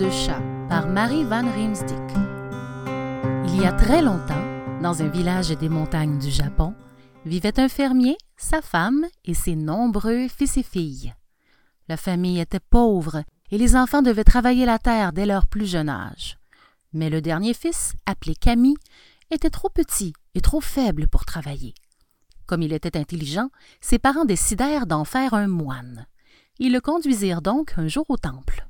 de chat par Marie Van Riemsdyk. Il y a très longtemps, dans un village des montagnes du Japon, vivait un fermier, sa femme et ses nombreux fils et filles. La famille était pauvre et les enfants devaient travailler la terre dès leur plus jeune âge. Mais le dernier fils, appelé Camille, était trop petit et trop faible pour travailler. Comme il était intelligent, ses parents décidèrent d'en faire un moine. Ils le conduisirent donc un jour au temple.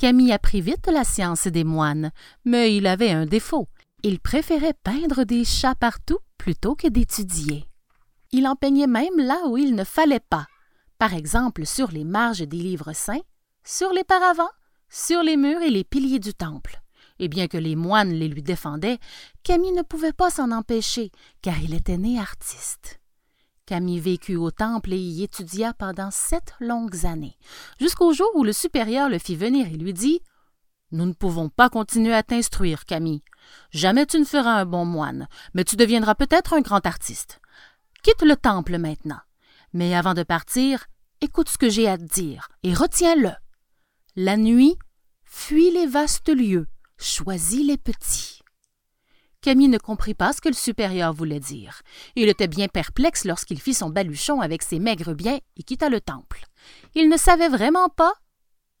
Camille apprit vite la science des moines, mais il avait un défaut. Il préférait peindre des chats partout plutôt que d'étudier. Il en peignait même là où il ne fallait pas, par exemple sur les marges des livres saints, sur les paravents, sur les murs et les piliers du temple. Et bien que les moines les lui défendaient, Camille ne pouvait pas s'en empêcher, car il était né artiste. Camille vécut au temple et y étudia pendant sept longues années, jusqu'au jour où le supérieur le fit venir et lui dit Nous ne pouvons pas continuer à t'instruire, Camille. Jamais tu ne feras un bon moine, mais tu deviendras peut-être un grand artiste. Quitte le temple maintenant. Mais avant de partir, écoute ce que j'ai à te dire et retiens-le. La nuit, fuis les vastes lieux, choisis les petits. Camille ne comprit pas ce que le supérieur voulait dire. Il était bien perplexe lorsqu'il fit son baluchon avec ses maigres biens et quitta le temple. Il ne savait vraiment pas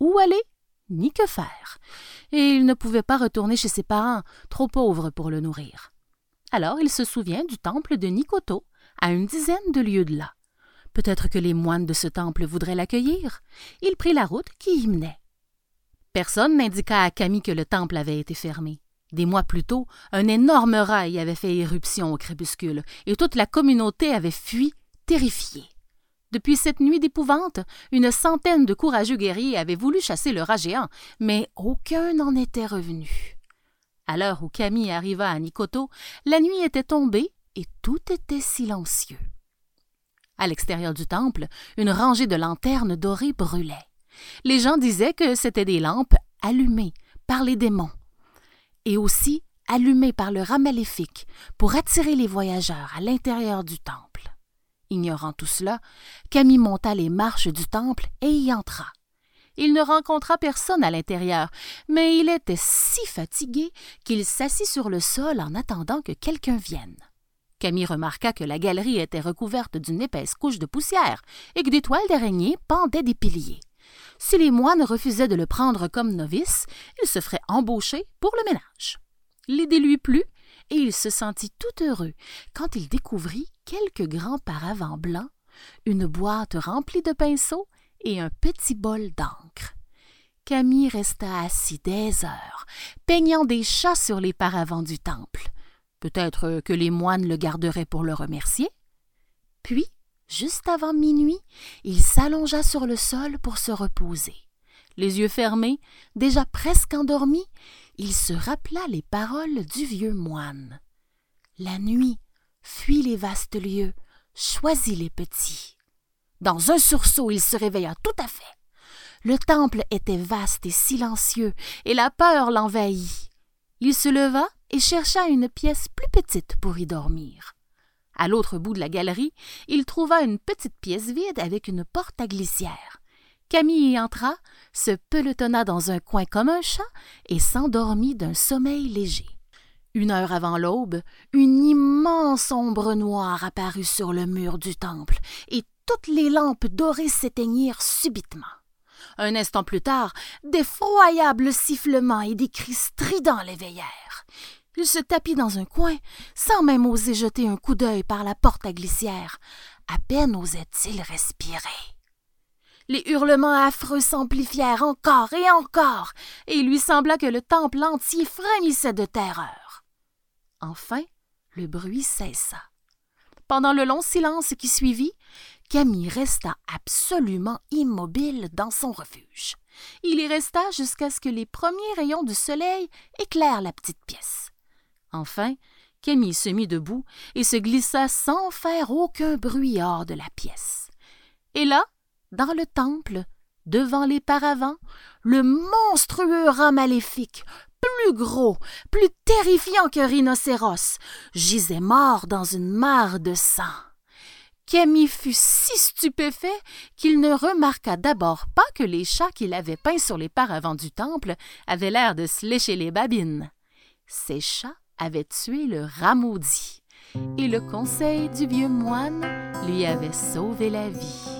où aller ni que faire, et il ne pouvait pas retourner chez ses parents, trop pauvres pour le nourrir. Alors il se souvient du temple de Nikoto, à une dizaine de lieues de là. Peut-être que les moines de ce temple voudraient l'accueillir. Il prit la route qui y menait. Personne n'indiqua à Camille que le temple avait été fermé. Des mois plus tôt, un énorme rail avait fait éruption au crépuscule, et toute la communauté avait fui, terrifiée. Depuis cette nuit d'épouvante, une centaine de courageux guerriers avaient voulu chasser le rat géant, mais aucun n'en était revenu. À l'heure où Camille arriva à Nikoto, la nuit était tombée et tout était silencieux. À l'extérieur du temple, une rangée de lanternes dorées brûlait. Les gens disaient que c'étaient des lampes allumées par les démons et aussi allumé par le rat maléfique pour attirer les voyageurs à l'intérieur du temple. Ignorant tout cela, Camille monta les marches du temple et y entra. Il ne rencontra personne à l'intérieur, mais il était si fatigué qu'il s'assit sur le sol en attendant que quelqu'un vienne. Camille remarqua que la galerie était recouverte d'une épaisse couche de poussière et que des toiles d'araignée pendaient des piliers. Si les moines refusaient de le prendre comme novice, il se ferait embaucher pour le ménage. L'idée lui plut, et il se sentit tout heureux quand il découvrit quelques grands paravents blancs, une boîte remplie de pinceaux et un petit bol d'encre. Camille resta assis des heures, peignant des chats sur les paravents du temple. Peut-être que les moines le garderaient pour le remercier. Puis, Juste avant minuit, il s'allongea sur le sol pour se reposer. Les yeux fermés, déjà presque endormi, il se rappela les paroles du vieux moine. La nuit, fuis les vastes lieux, choisis les petits. Dans un sursaut, il se réveilla tout à fait. Le temple était vaste et silencieux, et la peur l'envahit. Il se leva et chercha une pièce plus petite pour y dormir. À l'autre bout de la galerie, il trouva une petite pièce vide avec une porte à glissière. Camille y entra, se pelotonna dans un coin comme un chat et s'endormit d'un sommeil léger. Une heure avant l'aube, une immense ombre noire apparut sur le mur du temple, et toutes les lampes dorées s'éteignirent subitement. Un instant plus tard, d'effroyables sifflements et des cris stridents l'éveillèrent. Il se tapit dans un coin, sans même oser jeter un coup d'œil par la porte à glissière. À peine osait-il respirer. Les hurlements affreux s'amplifièrent encore et encore, et il lui sembla que le temple entier frémissait de terreur. Enfin, le bruit cessa. Pendant le long silence qui suivit, Camille resta absolument immobile dans son refuge. Il y resta jusqu'à ce que les premiers rayons du soleil éclairent la petite pièce. Enfin, Camille se mit debout et se glissa sans faire aucun bruit hors de la pièce. Et là, dans le temple, devant les paravents, le monstrueux rat maléfique, plus gros, plus terrifiant qu'un rhinocéros, gisait mort dans une mare de sang. Camille fut si stupéfait qu'il ne remarqua d'abord pas que les chats qu'il avait peints sur les paravents du temple avaient l'air de se lécher les babines. Ces chats avaient tué le rat et le conseil du vieux moine lui avait sauvé la vie.